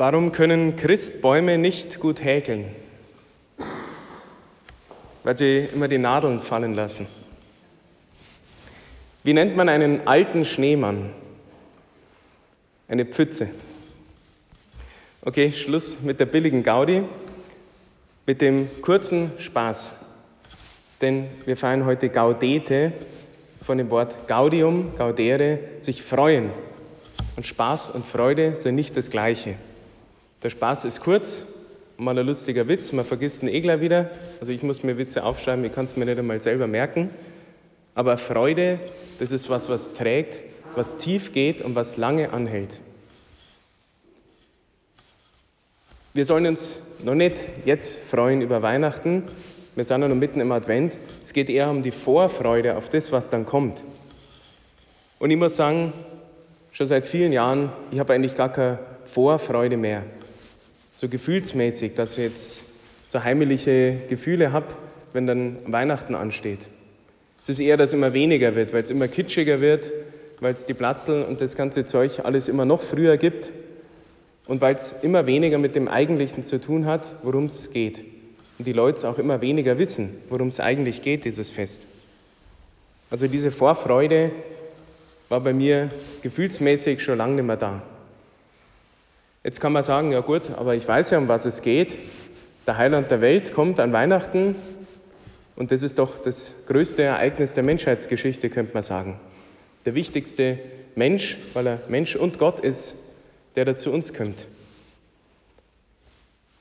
Warum können Christbäume nicht gut häkeln? Weil sie immer die Nadeln fallen lassen. Wie nennt man einen alten Schneemann? Eine Pfütze. Okay, Schluss mit der billigen Gaudi, mit dem kurzen Spaß. Denn wir feiern heute Gaudete von dem Wort Gaudium, Gaudere, sich freuen. Und Spaß und Freude sind nicht das Gleiche. Der Spaß ist kurz, mal ein lustiger Witz, man vergisst den Egler wieder. Also ich muss mir Witze aufschreiben, ich kann es mir nicht einmal selber merken. Aber Freude, das ist was, was trägt, was tief geht und was lange anhält. Wir sollen uns noch nicht jetzt freuen über Weihnachten. Wir sind noch mitten im Advent. Es geht eher um die Vorfreude auf das, was dann kommt. Und ich muss sagen, schon seit vielen Jahren, ich habe eigentlich gar keine Vorfreude mehr so gefühlsmäßig, dass ich jetzt so heimliche Gefühle habe, wenn dann Weihnachten ansteht. Es ist eher, dass immer weniger wird, weil es immer kitschiger wird, weil es die Platzel und das ganze Zeug alles immer noch früher gibt und weil es immer weniger mit dem Eigentlichen zu tun hat, worum es geht. Und die Leute auch immer weniger wissen, worum es eigentlich geht, dieses Fest. Also diese Vorfreude war bei mir gefühlsmäßig schon lange nicht mehr da. Jetzt kann man sagen, ja gut, aber ich weiß ja, um was es geht. Der Heiland der Welt kommt an Weihnachten und das ist doch das größte Ereignis der Menschheitsgeschichte, könnte man sagen. Der wichtigste Mensch, weil er Mensch und Gott ist, der da zu uns kommt.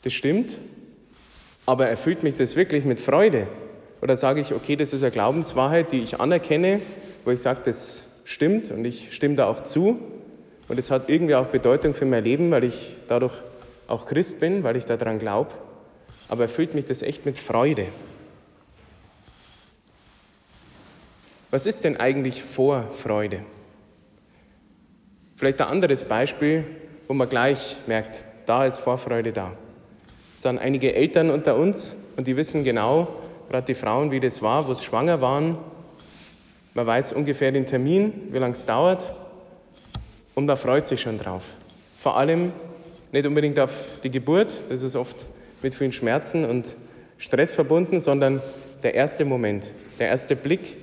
Das stimmt, aber erfüllt mich das wirklich mit Freude? Oder sage ich, okay, das ist eine Glaubenswahrheit, die ich anerkenne, wo ich sage, das stimmt und ich stimme da auch zu, und es hat irgendwie auch Bedeutung für mein Leben, weil ich dadurch auch Christ bin, weil ich daran glaube. Aber erfüllt mich das echt mit Freude. Was ist denn eigentlich Vorfreude? Vielleicht ein anderes Beispiel, wo man gleich merkt, da ist Vorfreude da. Es sind einige Eltern unter uns und die wissen genau, gerade die Frauen, wie das war, wo es schwanger waren. Man weiß ungefähr den Termin, wie lange es dauert und man freut sich schon drauf. Vor allem nicht unbedingt auf die Geburt, das ist oft mit vielen Schmerzen und Stress verbunden, sondern der erste Moment, der erste Blick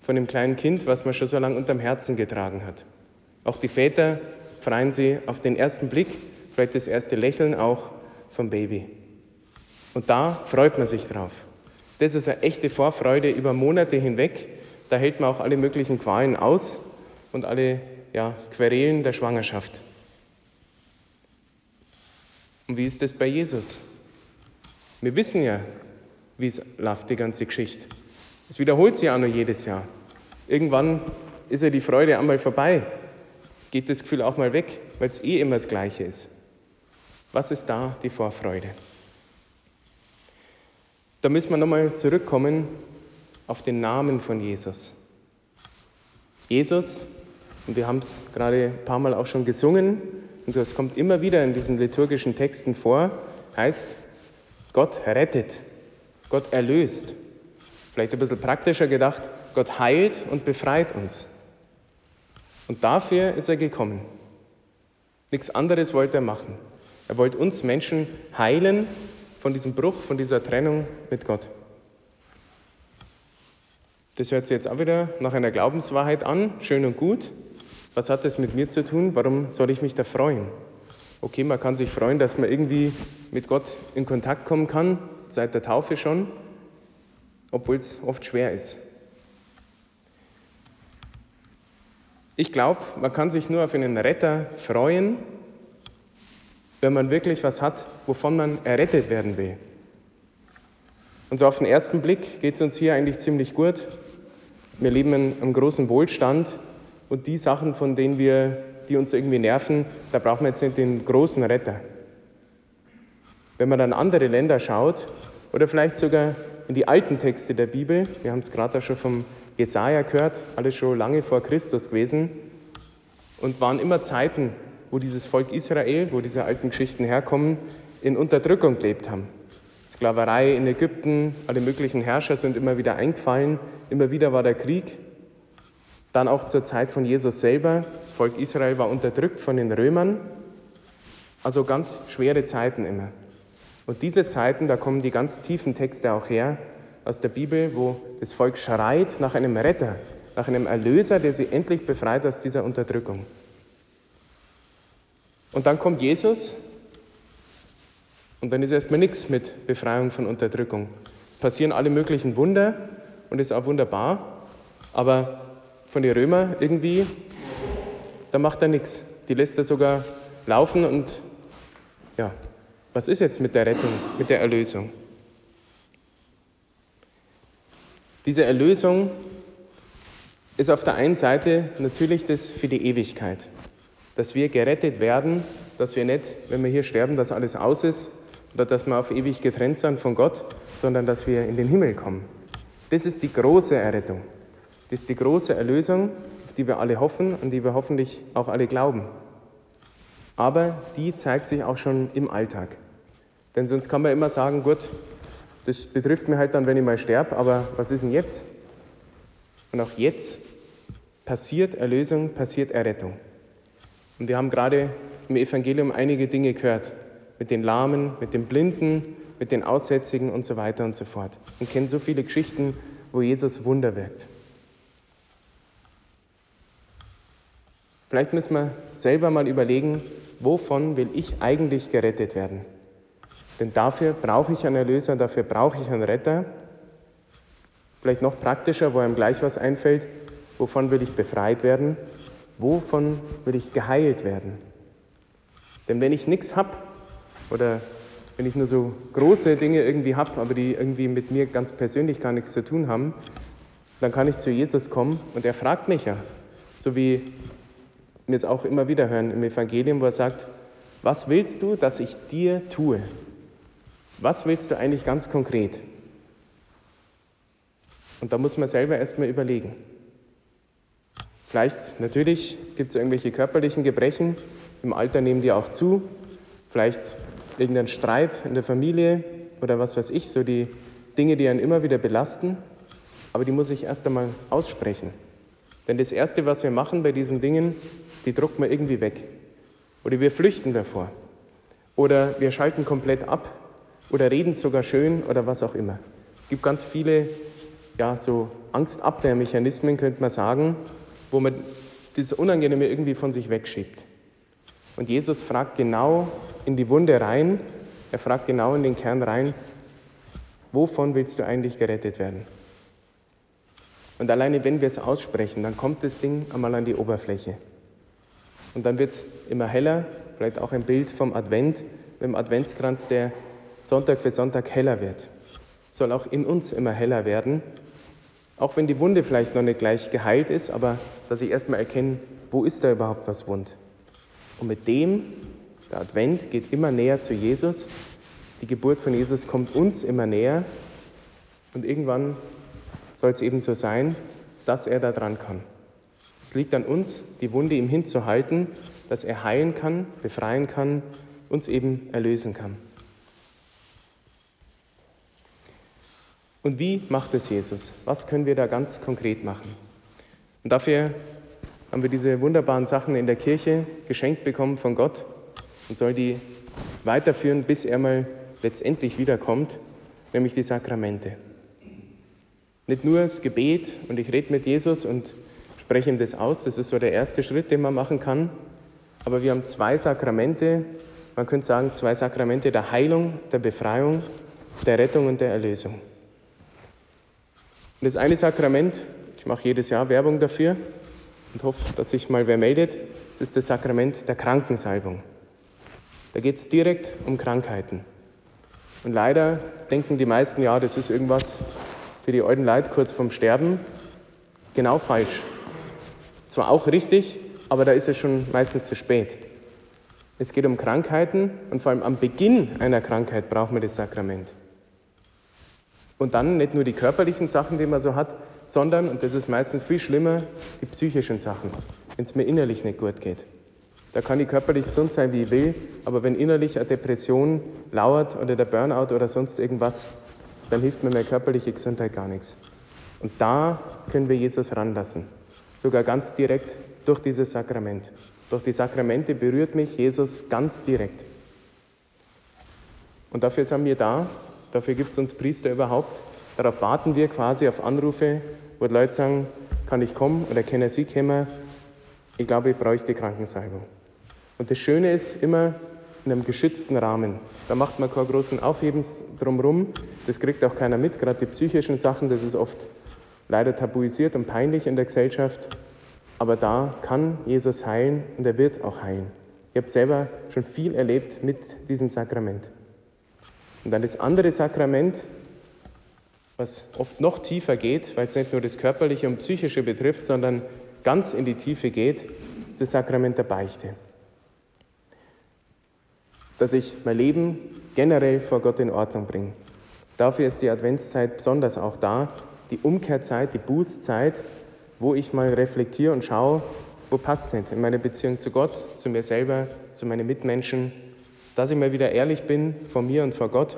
von dem kleinen Kind, was man schon so lange unterm Herzen getragen hat. Auch die Väter freuen sich auf den ersten Blick, vielleicht das erste Lächeln auch vom Baby. Und da freut man sich drauf. Das ist eine echte Vorfreude über Monate hinweg. Da hält man auch alle möglichen Qualen aus und alle ja, Querelen der Schwangerschaft. Und wie ist das bei Jesus? Wir wissen ja, wie es läuft, die ganze Geschichte. Es wiederholt sich auch nur jedes Jahr. Irgendwann ist ja die Freude einmal vorbei, geht das Gefühl auch mal weg, weil es eh immer das Gleiche ist. Was ist da die Vorfreude? Da müssen wir nochmal zurückkommen auf den Namen von Jesus. Jesus und wir haben es gerade ein paar Mal auch schon gesungen und das kommt immer wieder in diesen liturgischen Texten vor, heißt, Gott rettet, Gott erlöst. Vielleicht ein bisschen praktischer gedacht, Gott heilt und befreit uns. Und dafür ist er gekommen. Nichts anderes wollte er machen. Er wollte uns Menschen heilen von diesem Bruch, von dieser Trennung mit Gott. Das hört sich jetzt auch wieder nach einer Glaubenswahrheit an, schön und gut. Was hat das mit mir zu tun? Warum soll ich mich da freuen? Okay, man kann sich freuen, dass man irgendwie mit Gott in Kontakt kommen kann, seit der Taufe schon, obwohl es oft schwer ist. Ich glaube, man kann sich nur auf einen Retter freuen, wenn man wirklich was hat, wovon man errettet werden will. Und so auf den ersten Blick geht es uns hier eigentlich ziemlich gut. Wir leben in einem großen Wohlstand, und die Sachen, von denen wir, die uns irgendwie nerven, da brauchen wir jetzt nicht den großen Retter. Wenn man dann andere Länder schaut oder vielleicht sogar in die alten Texte der Bibel, wir haben es gerade schon vom Jesaja gehört, alles schon lange vor Christus gewesen und waren immer Zeiten, wo dieses Volk Israel, wo diese alten Geschichten herkommen, in Unterdrückung gelebt haben. Sklaverei in Ägypten, alle möglichen Herrscher sind immer wieder eingefallen, immer wieder war der Krieg. Dann auch zur Zeit von Jesus selber. Das Volk Israel war unterdrückt von den Römern. Also ganz schwere Zeiten immer. Und diese Zeiten, da kommen die ganz tiefen Texte auch her aus der Bibel, wo das Volk schreit nach einem Retter, nach einem Erlöser, der sie endlich befreit aus dieser Unterdrückung. Und dann kommt Jesus und dann ist erstmal nichts mit Befreiung von Unterdrückung. Passieren alle möglichen Wunder und ist auch wunderbar, aber von den Römern irgendwie, da macht er nichts. Die lässt er sogar laufen und ja, was ist jetzt mit der Rettung, mit der Erlösung? Diese Erlösung ist auf der einen Seite natürlich das für die Ewigkeit, dass wir gerettet werden, dass wir nicht, wenn wir hier sterben, dass alles aus ist oder dass wir auf ewig getrennt sind von Gott, sondern dass wir in den Himmel kommen. Das ist die große Errettung. Das ist die große Erlösung, auf die wir alle hoffen und die wir hoffentlich auch alle glauben. Aber die zeigt sich auch schon im Alltag. Denn sonst kann man immer sagen, gut, das betrifft mir halt dann, wenn ich mal sterbe, aber was ist denn jetzt? Und auch jetzt passiert Erlösung, passiert Errettung. Und wir haben gerade im Evangelium einige Dinge gehört, mit den Lahmen, mit den Blinden, mit den Aussätzigen und so weiter und so fort. Und kennen so viele Geschichten, wo Jesus Wunder wirkt. Vielleicht müssen wir selber mal überlegen, wovon will ich eigentlich gerettet werden? Denn dafür brauche ich einen Erlöser, dafür brauche ich einen Retter. Vielleicht noch praktischer, wo einem gleich was einfällt, wovon will ich befreit werden? Wovon will ich geheilt werden? Denn wenn ich nichts habe oder wenn ich nur so große Dinge irgendwie habe, aber die irgendwie mit mir ganz persönlich gar nichts zu tun haben, dann kann ich zu Jesus kommen und er fragt mich ja, so wie wir es auch immer wieder hören im Evangelium, wo er sagt, was willst du, dass ich dir tue? Was willst du eigentlich ganz konkret? Und da muss man selber erstmal überlegen. Vielleicht, natürlich gibt es irgendwelche körperlichen Gebrechen, im Alter nehmen die auch zu. Vielleicht irgendein Streit in der Familie oder was weiß ich, so die Dinge, die einen immer wieder belasten. Aber die muss ich erst einmal aussprechen. Denn das Erste, was wir machen bei diesen Dingen, die drucken wir irgendwie weg. Oder wir flüchten davor. Oder wir schalten komplett ab oder reden sogar schön oder was auch immer. Es gibt ganz viele ja, so Angstabwehrmechanismen, könnte man sagen, wo man das Unangenehme irgendwie von sich wegschiebt. Und Jesus fragt genau in die Wunde rein, er fragt genau in den Kern rein, wovon willst du eigentlich gerettet werden? Und alleine wenn wir es aussprechen, dann kommt das Ding einmal an die Oberfläche. Und dann wird es immer heller, vielleicht auch ein Bild vom Advent, mit dem Adventskranz, der Sonntag für Sonntag heller wird. Soll auch in uns immer heller werden, auch wenn die Wunde vielleicht noch nicht gleich geheilt ist, aber dass ich erstmal erkenne, wo ist da überhaupt was wund. Und mit dem, der Advent geht immer näher zu Jesus, die Geburt von Jesus kommt uns immer näher und irgendwann soll es eben so sein, dass er da dran kann. Es liegt an uns, die Wunde ihm hinzuhalten, dass er heilen kann, befreien kann, uns eben erlösen kann. Und wie macht es Jesus? Was können wir da ganz konkret machen? Und dafür haben wir diese wunderbaren Sachen in der Kirche geschenkt bekommen von Gott und soll die weiterführen, bis er mal letztendlich wiederkommt, nämlich die Sakramente. Nicht nur das Gebet und ich rede mit Jesus und spreche ihm das aus, das ist so der erste Schritt, den man machen kann, aber wir haben zwei Sakramente, man könnte sagen zwei Sakramente der Heilung, der Befreiung, der Rettung und der Erlösung. Und das eine Sakrament, ich mache jedes Jahr Werbung dafür und hoffe, dass sich mal wer meldet, das ist das Sakrament der Krankensalbung. Da geht es direkt um Krankheiten. Und leider denken die meisten, ja, das ist irgendwas für die alten Leute kurz vorm Sterben. Genau falsch. Zwar auch richtig, aber da ist es schon meistens zu spät. Es geht um Krankheiten und vor allem am Beginn einer Krankheit braucht man das Sakrament. Und dann nicht nur die körperlichen Sachen, die man so hat, sondern, und das ist meistens viel schlimmer, die psychischen Sachen, wenn es mir innerlich nicht gut geht. Da kann ich körperlich gesund sein, wie ich will, aber wenn innerlich eine Depression lauert oder der Burnout oder sonst irgendwas, dann hilft mir meine körperliche Gesundheit gar nichts. Und da können wir Jesus ranlassen, sogar ganz direkt durch dieses Sakrament. Durch die Sakramente berührt mich Jesus ganz direkt. Und dafür sind wir da, dafür gibt es uns Priester überhaupt. Darauf warten wir quasi auf Anrufe, wo die Leute sagen, kann ich kommen oder können Sie kommen? Ich glaube, ich bräuchte Krankensalbung. Und das Schöne ist immer in einem geschützten Rahmen. Da macht man keinen großen Aufhebens drumherum. Das kriegt auch keiner mit, gerade die psychischen Sachen, das ist oft leider tabuisiert und peinlich in der Gesellschaft. Aber da kann Jesus heilen und er wird auch heilen. Ich habe selber schon viel erlebt mit diesem Sakrament. Und dann das andere Sakrament, was oft noch tiefer geht, weil es nicht nur das Körperliche und Psychische betrifft, sondern ganz in die Tiefe geht, ist das Sakrament der Beichte. Dass ich mein Leben generell vor Gott in Ordnung bringe. Dafür ist die Adventszeit besonders auch da, die Umkehrzeit, die Bußzeit, wo ich mal reflektiere und schaue, wo passt es nicht in meiner Beziehung zu Gott, zu mir selber, zu meinen Mitmenschen, dass ich mal wieder ehrlich bin vor mir und vor Gott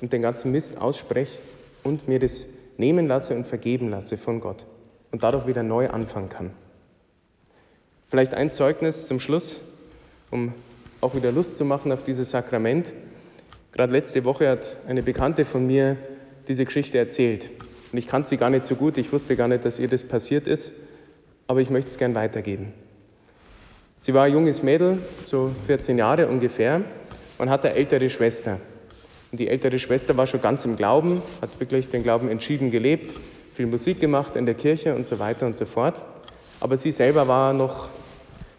und den ganzen Mist ausspreche und mir das nehmen lasse und vergeben lasse von Gott und dadurch wieder neu anfangen kann. Vielleicht ein Zeugnis zum Schluss, um auch wieder Lust zu machen auf dieses Sakrament. Gerade letzte Woche hat eine Bekannte von mir diese Geschichte erzählt. Und ich kannte sie gar nicht so gut, ich wusste gar nicht, dass ihr das passiert ist, aber ich möchte es gern weitergeben. Sie war ein junges Mädel, so 14 Jahre ungefähr, und hatte eine ältere Schwester. Und die ältere Schwester war schon ganz im Glauben, hat wirklich den Glauben entschieden gelebt, viel Musik gemacht in der Kirche und so weiter und so fort. Aber sie selber war noch,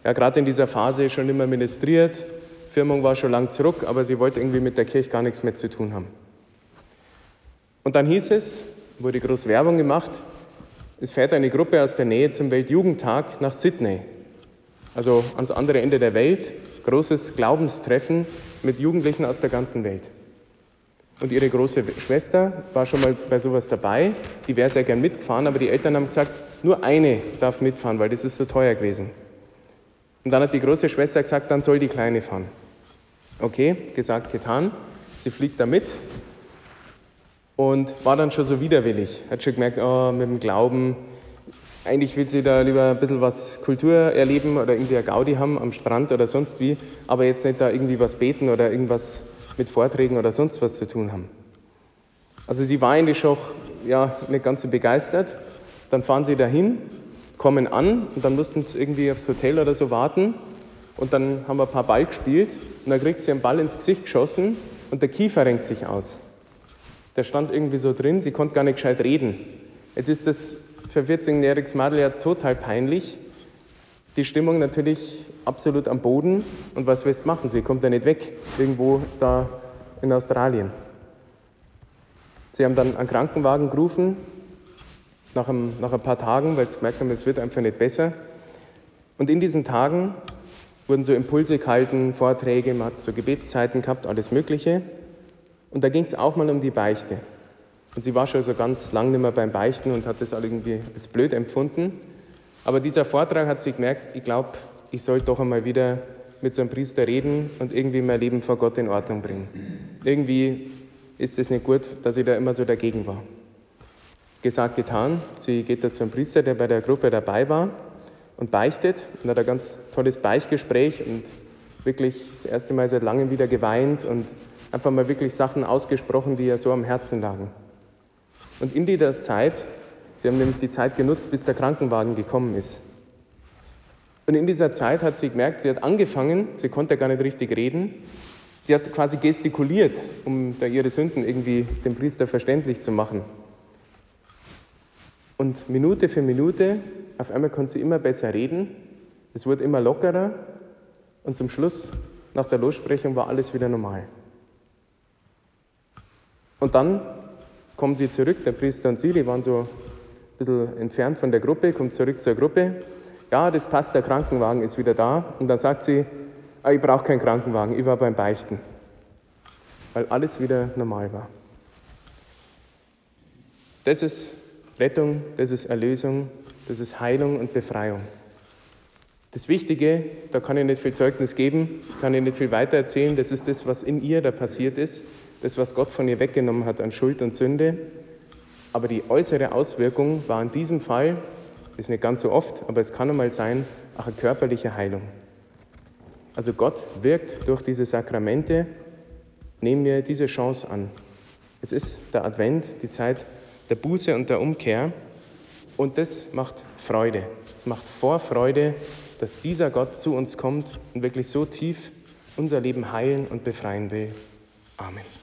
ja, gerade in dieser Phase schon immer ministriert. Firmung war schon lang zurück, aber sie wollte irgendwie mit der Kirche gar nichts mehr zu tun haben. Und dann hieß es, wurde groß Werbung gemacht, es fährt eine Gruppe aus der Nähe zum Weltjugendtag nach Sydney, also ans andere Ende der Welt, großes Glaubenstreffen mit Jugendlichen aus der ganzen Welt. Und ihre große Schwester war schon mal bei sowas dabei, die wäre sehr gern mitgefahren, aber die Eltern haben gesagt, nur eine darf mitfahren, weil das ist so teuer gewesen. Und dann hat die große Schwester gesagt, dann soll die Kleine fahren. Okay, gesagt, getan. Sie fliegt da mit und war dann schon so widerwillig. Hat schon gemerkt, oh, mit dem Glauben, eigentlich will sie da lieber ein bisschen was Kultur erleben oder irgendwie eine Gaudi haben am Strand oder sonst wie, aber jetzt nicht da irgendwie was beten oder irgendwas mit Vorträgen oder sonst was zu tun haben. Also sie war eigentlich schon ja, nicht ganz so begeistert. Dann fahren sie dahin, kommen an und dann mussten sie irgendwie aufs Hotel oder so warten. Und dann haben wir ein paar Ball gespielt und dann kriegt sie einen Ball ins Gesicht geschossen und der Kiefer renkt sich aus der stand irgendwie so drin, sie konnte gar nicht gescheit reden. Jetzt ist das für 14-jähriges Mädel ja total peinlich. Die Stimmung natürlich absolut am Boden. Und was willst du machen? Sie kommt ja nicht weg, irgendwo da in Australien. Sie haben dann einen Krankenwagen gerufen, nach ein, nach ein paar Tagen, weil sie gemerkt haben, es wird einfach nicht besser. Und in diesen Tagen wurden so Impulse gehalten, Vorträge, man hat so Gebetszeiten gehabt, alles Mögliche. Und da ging es auch mal um die Beichte. Und sie war schon so ganz lang nicht mehr beim Beichten und hat das auch irgendwie als blöd empfunden. Aber dieser Vortrag hat sie gemerkt, ich glaube, ich sollte doch einmal wieder mit so einem Priester reden und irgendwie mein Leben vor Gott in Ordnung bringen. Irgendwie ist es nicht gut, dass ich da immer so dagegen war. Gesagt, getan. Sie geht da zu einem Priester, der bei der Gruppe dabei war und beichtet und hat ein ganz tolles Beichtgespräch und wirklich das erste Mal seit langem wieder geweint und einfach mal wirklich Sachen ausgesprochen, die ihr so am Herzen lagen. Und in dieser Zeit, sie haben nämlich die Zeit genutzt, bis der Krankenwagen gekommen ist. Und in dieser Zeit hat sie gemerkt, sie hat angefangen, sie konnte gar nicht richtig reden, sie hat quasi gestikuliert, um da ihre Sünden irgendwie dem Priester verständlich zu machen. Und Minute für Minute, auf einmal konnte sie immer besser reden, es wurde immer lockerer und zum Schluss, nach der Lossprechung, war alles wieder normal. Und dann kommen sie zurück, der Priester und sie, die waren so ein bisschen entfernt von der Gruppe, kommt zurück zur Gruppe. Ja, das passt, der Krankenwagen ist wieder da. Und dann sagt sie, ah, ich brauche keinen Krankenwagen, ich war beim Beichten. Weil alles wieder normal war. Das ist Rettung, das ist Erlösung, das ist Heilung und Befreiung. Das Wichtige, da kann ich nicht viel Zeugnis geben, kann ich nicht viel weiter erzählen, das ist das, was in ihr da passiert ist das, was Gott von ihr weggenommen hat an Schuld und Sünde. Aber die äußere Auswirkung war in diesem Fall, ist nicht ganz so oft, aber es kann einmal sein, auch eine körperliche Heilung. Also Gott wirkt durch diese Sakramente nehmen wir diese Chance an. Es ist der Advent, die Zeit der Buße und der Umkehr. Und das macht Freude. Es macht Vorfreude, dass dieser Gott zu uns kommt und wirklich so tief unser Leben heilen und befreien will. Amen.